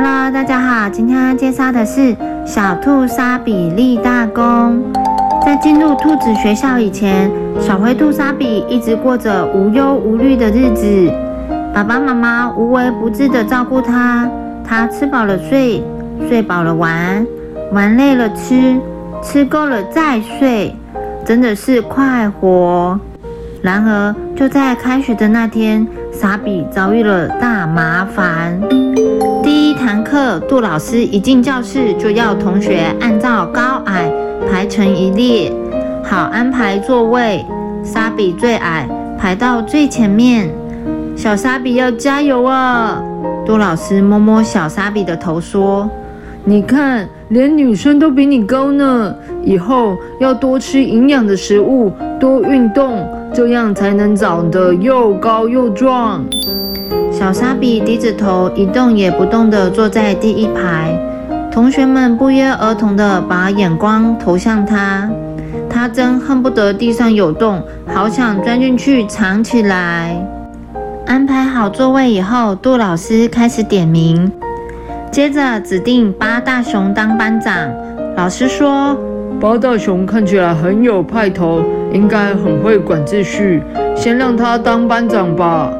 Hello，大家好，今天要介绍的是小兔莎比立大功。在进入兔子学校以前，小灰兔莎比一直过着无忧无虑的日子。爸爸妈妈无微不至的照顾它，它吃饱了睡，睡饱了玩，玩累了吃，吃够了再睡，真的是快活。然而，就在开学的那天，莎比遭遇了大麻烦。堂课，杜老师一进教室就要同学按照高矮排成一列，好安排座位。莎比最矮，排到最前面。小莎比要加油啊！杜老师摸摸小莎比的头说：“你看，连女生都比你高呢。以后要多吃营养的食物，多运动。”这样才能长得又高又壮。小沙比低着头，一动也不动地坐在第一排。同学们不约而同地把眼光投向他，他真恨不得地上有洞，好想钻进去藏起来。安排好座位以后，杜老师开始点名，接着指定八大熊当班长。老师说：“八大熊看起来很有派头。”应该很会管秩序，先让他当班长吧。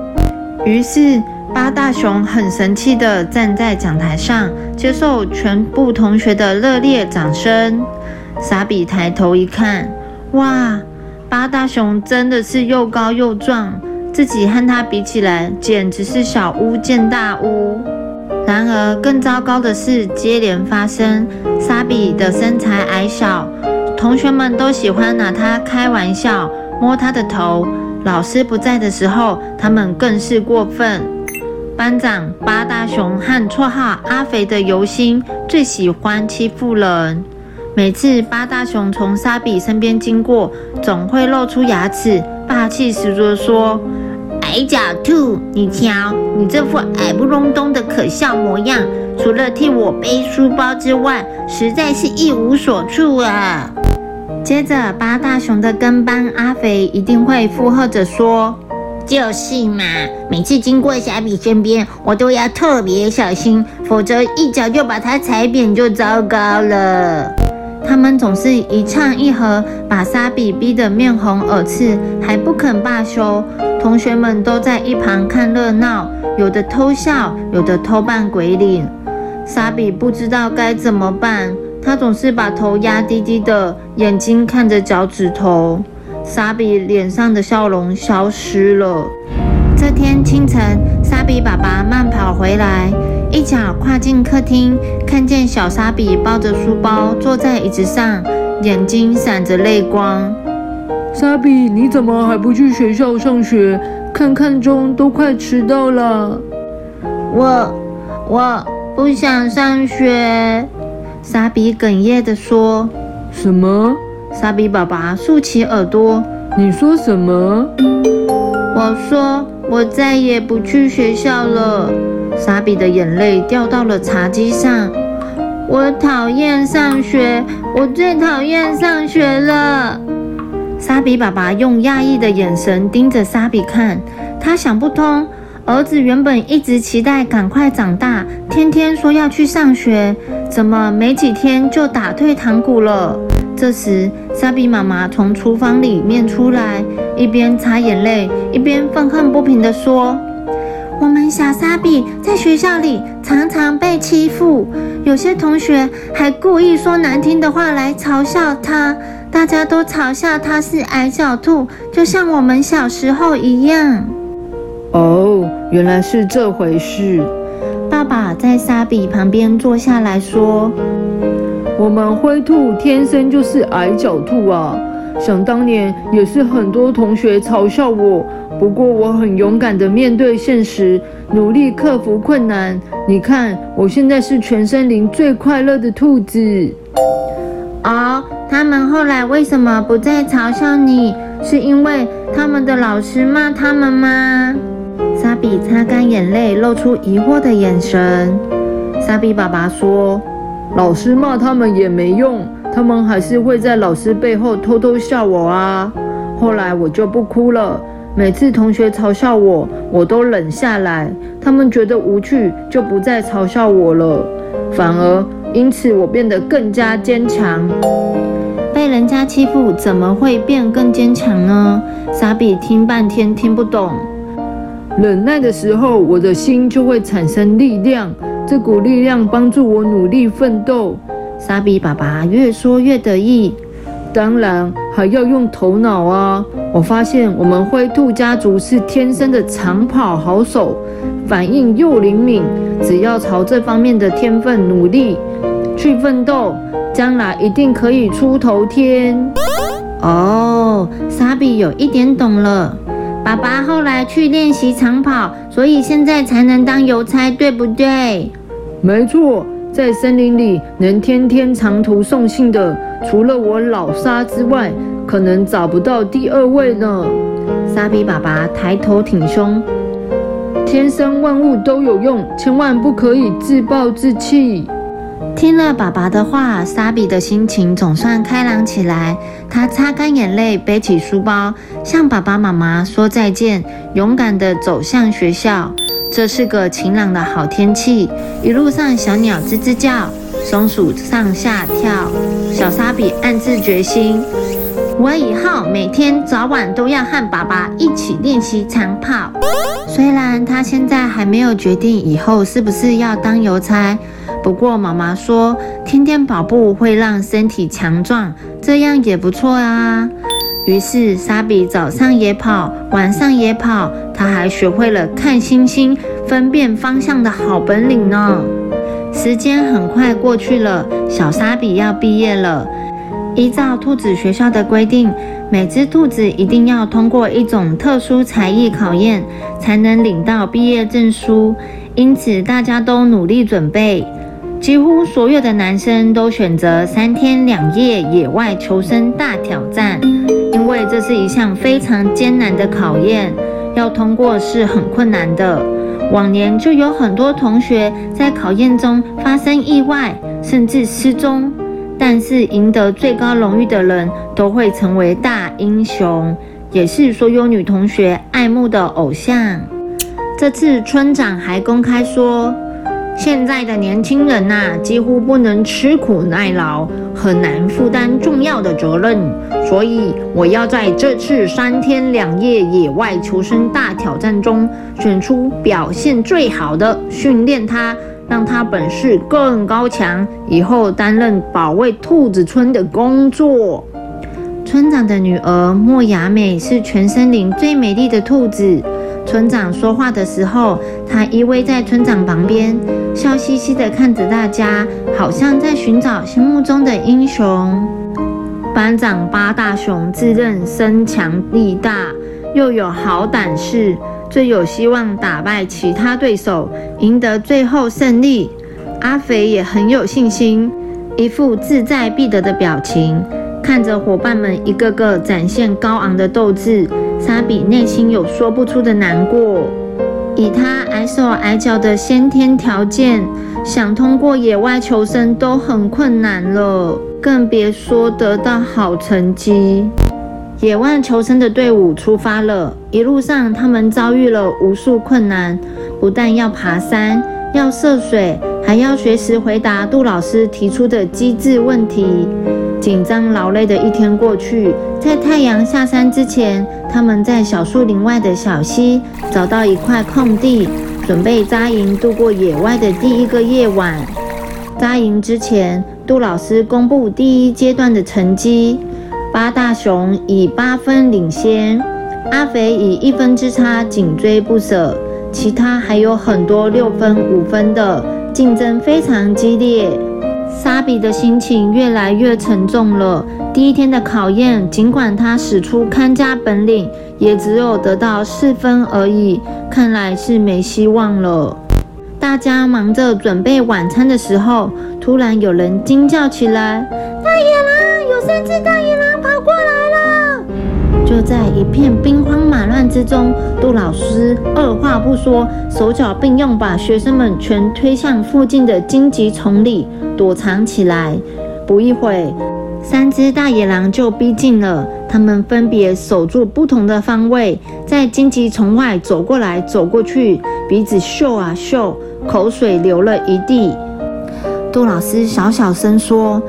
于是八大熊很神气地站在讲台上，接受全部同学的热烈掌声。傻比抬头一看，哇，八大熊真的是又高又壮，自己和他比起来，简直是小巫见大巫。然而更糟糕的事接连发生，傻比的身材矮小。同学们都喜欢拿他开玩笑，摸他的头。老师不在的时候，他们更是过分。班长八大熊和绰号阿肥的尤星最喜欢欺负人。每次八大熊从沙比身边经过，总会露出牙齿，霸气十足地说：“矮脚兔，你瞧，你这副矮不隆咚的可笑模样，除了替我背书包之外，实在是一无所处啊！”接着，八大熊的跟班阿肥一定会附和着说：“就是嘛，每次经过小比身边，我都要特别小心，否则一脚就把它踩扁就糟糕了。”他们总是一唱一和，把沙比逼得面红耳赤，还不肯罢休。同学们都在一旁看热闹，有的偷笑，有的偷扮鬼脸。沙比不知道该怎么办。他总是把头压低低的，眼睛看着脚趾头。沙比脸上的笑容消失了。这天清晨，沙比爸爸慢跑回来，一脚跨进客厅，看见小沙比抱着书包坐在椅子上，眼睛闪着泪光。沙比，你怎么还不去学校上学？看看钟，都快迟到了。我我不想上学。沙比哽咽地说：“什么？”沙比爸爸竖起耳朵：“你说什么？”我说：“我再也不去学校了。”沙比的眼泪掉到了茶几上。我讨厌上学，我最讨厌上学了。沙比爸爸用讶异的眼神盯着沙比看，他想不通。儿子原本一直期待赶快长大，天天说要去上学，怎么没几天就打退堂鼓了？这时，莎比妈妈从厨房里面出来，一边擦眼泪，一边愤恨不平地说：“我们小莎比在学校里常常被欺负，有些同学还故意说难听的话来嘲笑她，大家都嘲笑她是矮脚兔，就像我们小时候一样。”哦，原来是这回事。爸爸在沙比旁边坐下来说：“我们灰兔天生就是矮脚兔啊！想当年也是很多同学嘲笑我，不过我很勇敢地面对现实，努力克服困难。你看，我现在是全森林最快乐的兔子。”哦，他们后来为什么不再嘲笑你？是因为他们的老师骂他们吗？比擦干眼泪，露出疑惑的眼神。傻比爸爸说：“老师骂他们也没用，他们还是会在老师背后偷偷笑我啊。”后来我就不哭了，每次同学嘲笑我，我都忍下来，他们觉得无趣，就不再嘲笑我了。反而因此我变得更加坚强。被人家欺负，怎么会变更坚强呢？傻比听半天听不懂。忍耐的时候，我的心就会产生力量，这股力量帮助我努力奋斗。傻比爸爸越说越得意。当然还要用头脑啊！我发现我们灰兔家族是天生的长跑好手，反应又灵敏。只要朝这方面的天分努力去奋斗，将来一定可以出头天。哦，傻比有一点懂了。爸爸后来去练习长跑，所以现在才能当邮差，对不对？没错，在森林里能天天长途送信的，除了我老沙之外，可能找不到第二位呢。沙比爸爸抬头挺胸，天生万物都有用，千万不可以自暴自弃。听了爸爸的话，沙比的心情总算开朗起来。他擦干眼泪，背起书包，向爸爸妈妈说再见，勇敢地走向学校。这是个晴朗的好天气，一路上小鸟吱吱叫，松鼠上下跳。小沙比暗自决心：我以后每天早晚都要和爸爸一起练习长跑。虽然他现在还没有决定以后是不是要当邮差。不过妈妈说，天天跑步会让身体强壮，这样也不错啊。于是沙比早上也跑，晚上也跑，他还学会了看星星、分辨方向的好本领呢。时间很快过去了，小沙比要毕业了。依照兔子学校的规定，每只兔子一定要通过一种特殊才艺考验，才能领到毕业证书。因此，大家都努力准备。几乎所有的男生都选择三天两夜野外求生大挑战，因为这是一项非常艰难的考验，要通过是很困难的。往年就有很多同学在考验中发生意外，甚至失踪，但是赢得最高荣誉的人都会成为大英雄，也是所有女同学爱慕的偶像。这次村长还公开说。现在的年轻人呐，几乎不能吃苦耐劳，很难负担重要的责任。所以，我要在这次三天两夜野外求生大挑战中，选出表现最好的，训练他，让他本事更高强，以后担任保卫兔子村的工作。村长的女儿莫雅美是全森林最美丽的兔子。村长说话的时候，她依偎在村长旁边，笑嘻嘻地看着大家，好像在寻找心目中的英雄。班长八大熊自认身强力大，又有好胆识，最有希望打败其他对手，赢得最后胜利。阿肥也很有信心，一副志在必得的表情，看着伙伴们一个个展现高昂的斗志。沙比内心有说不出的难过，以他矮手矮脚的先天条件，想通过野外求生都很困难了，更别说得到好成绩。野外求生的队伍出发了，一路上他们遭遇了无数困难，不但要爬山，要涉水，还要随时回答杜老师提出的机智问题。紧张劳累的一天过去，在太阳下山之前，他们在小树林外的小溪找到一块空地，准备扎营度过野外的第一个夜晚。扎营之前，杜老师公布第一阶段的成绩：八大熊以八分领先，阿肥以一分之差紧追不舍，其他还有很多六分、五分的，竞争非常激烈。沙比的心情越来越沉重了。第一天的考验，尽管他使出看家本领，也只有得到四分而已，看来是没希望了。大家忙着准备晚餐的时候，突然有人惊叫起来：“大野狼！有三只大野狼过来了！”就在一片兵荒马乱之中，杜老师二话不说，手脚并用，把学生们全推向附近的荆棘丛里。躲藏起来，不一会三只大野狼就逼近了，他们分别守住不同的方位，在荆棘丛外走过来走过去，鼻子嗅啊嗅，口水流了一地。杜老师小小声说：“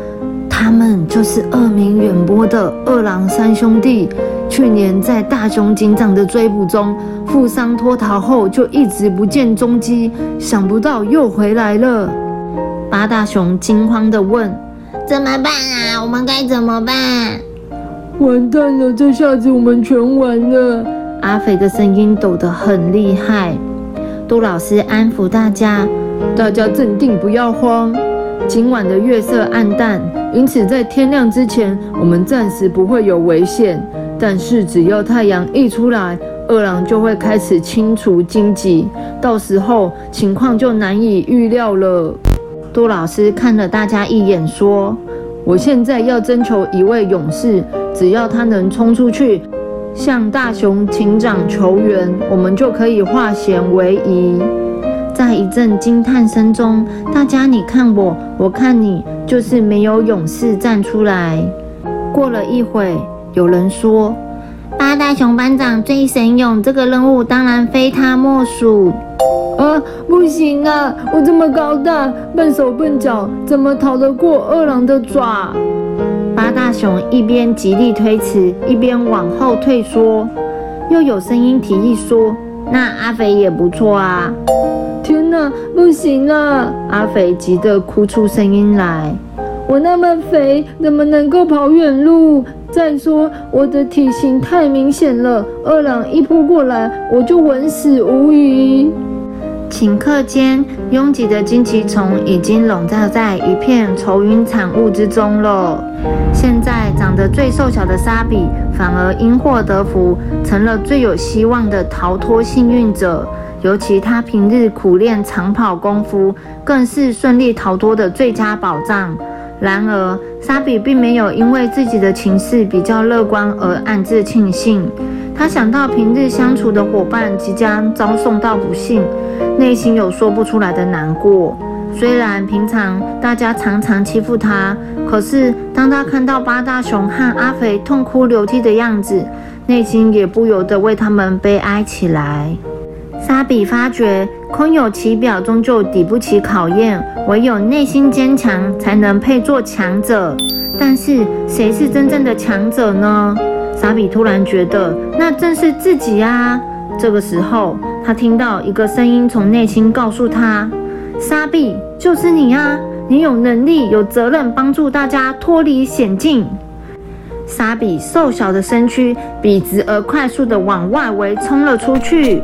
他们就是恶名远播的二郎三兄弟。去年在大雄警长的追捕中，负伤脱逃后就一直不见踪迹，想不到又回来了。”八大熊惊慌地问：“怎么办啊？我们该怎么办？”“完蛋了，这下子我们全完了。”阿肥的声音抖得很厉害。杜老师安抚大家：“大家镇定，不要慌。”今晚的月色暗淡，因此在天亮之前，我们暂时不会有危险。但是只要太阳一出来，饿狼就会开始清除荆棘，到时候情况就难以预料了。杜老师看了大家一眼，说：“我现在要征求一位勇士，只要他能冲出去向大熊警长求援，我们就可以化险为夷。”在一阵惊叹声中，大家你看我，我看你，就是没有勇士站出来。过了一会，有人说：“八大熊班长最神勇，这个任务当然非他莫属。”啊，不行啊！我这么高大，笨手笨脚，怎么逃得过二郎的爪？八大熊一边极力推辞，一边往后退缩。又有声音提议说：“那阿肥也不错啊。”天哪，不行了！阿肥急得哭出声音来。我那么肥，怎么能够跑远路？再说我的体型太明显了，二郎一扑过来，我就稳死无疑。顷刻间，拥挤的荆棘丛已经笼罩在一片愁云惨雾之中了。现在长得最瘦小的沙比，反而因祸得福，成了最有希望的逃脱幸运者。尤其他平日苦练长跑功夫，更是顺利逃脱的最佳保障。然而，沙比并没有因为自己的情势比较乐观而暗自庆幸。他想到平日相处的伙伴即将遭送到不幸，内心有说不出来的难过。虽然平常大家常常欺负他，可是当他看到八大熊和阿肥痛哭流涕的样子，内心也不由得为他们悲哀起来。沙比发觉，空有其表终究抵不起考验，唯有内心坚强，才能配做强者。但是，谁是真正的强者呢？沙比突然觉得，那正是自己啊！这个时候，他听到一个声音从内心告诉他：“沙比，就是你啊！你有能力、有责任帮助大家脱离险境。”沙比瘦小的身躯笔直而快速地往外围冲了出去。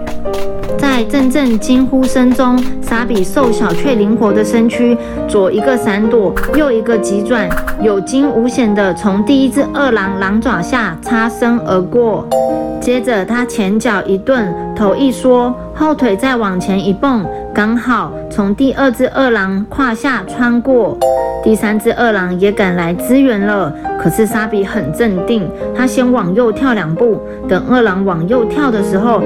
在阵阵惊呼声中，沙比瘦小却灵活的身躯，左一个闪躲，右一个急转，有惊无险地从第一只饿狼狼爪下擦身而过。接着，他前脚一顿，头一缩，后腿再往前一蹦，刚好从第二只饿狼胯下穿过。第三只饿狼也赶来支援了，可是沙比很镇定，他先往右跳两步，等饿狼往右跳的时候。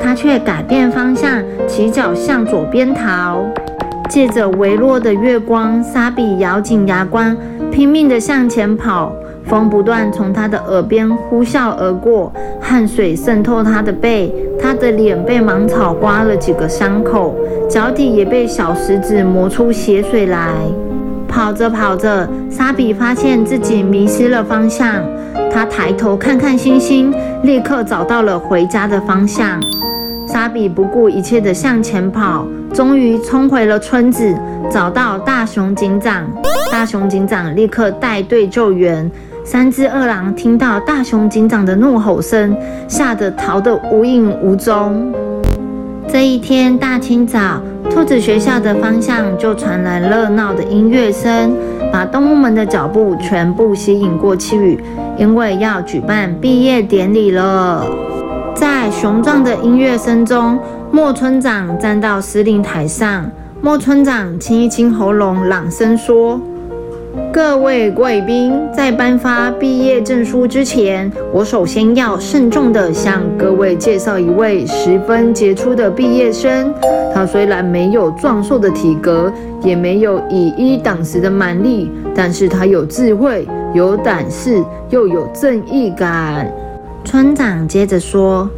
他却改变方向，起脚向左边逃。借着微弱的月光，沙比咬紧牙关，拼命地向前跑。风不断从他的耳边呼啸而过，汗水渗透他的背，他的脸被芒草刮了几个伤口，脚底也被小石子磨出血水来。跑着跑着，沙比发现自己迷失了方向。他抬头看看星星，立刻找到了回家的方向。沙比不顾一切地向前跑，终于冲回了村子，找到大熊警长。大熊警长立刻带队救援。三只饿狼听到大熊警长的怒吼声，吓得逃得无影无踪。这一天大清早，兔子学校的方向就传来热闹的音乐声，把动物们的脚步全部吸引过去，因为要举办毕业典礼了。在雄壮的音乐声中，莫村长站到司令台上。莫村长清一清喉咙，朗声说：“各位贵宾，在颁发毕业证书之前，我首先要慎重地向各位介绍一位十分杰出的毕业生。他虽然没有壮硕的体格，也没有以一挡十的蛮力，但是他有智慧。”有胆识又有正义感。村长接着说。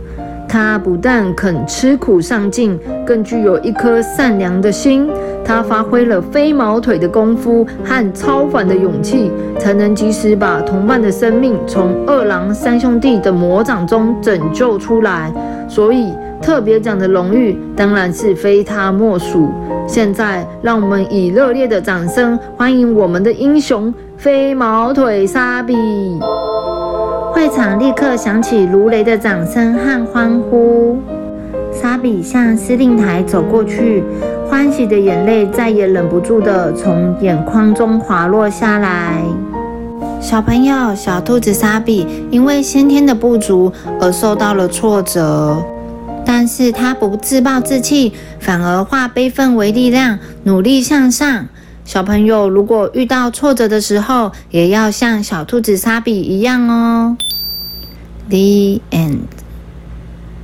他不但肯吃苦上进，更具有一颗善良的心。他发挥了飞毛腿的功夫和超凡的勇气，才能及时把同伴的生命从二郎三兄弟的魔掌中拯救出来。所以特别奖的荣誉当然是非他莫属。现在，让我们以热烈的掌声欢迎我们的英雄飞毛腿沙比。会场立刻响起如雷的掌声和欢呼。沙比向司令台走过去，欢喜的眼泪再也忍不住的从眼眶中滑落下来。小朋友，小兔子沙比因为先天的不足而受到了挫折，但是他不自暴自弃，反而化悲愤为力量，努力向上。小朋友，如果遇到挫折的时候，也要像小兔子沙比一样哦。The end.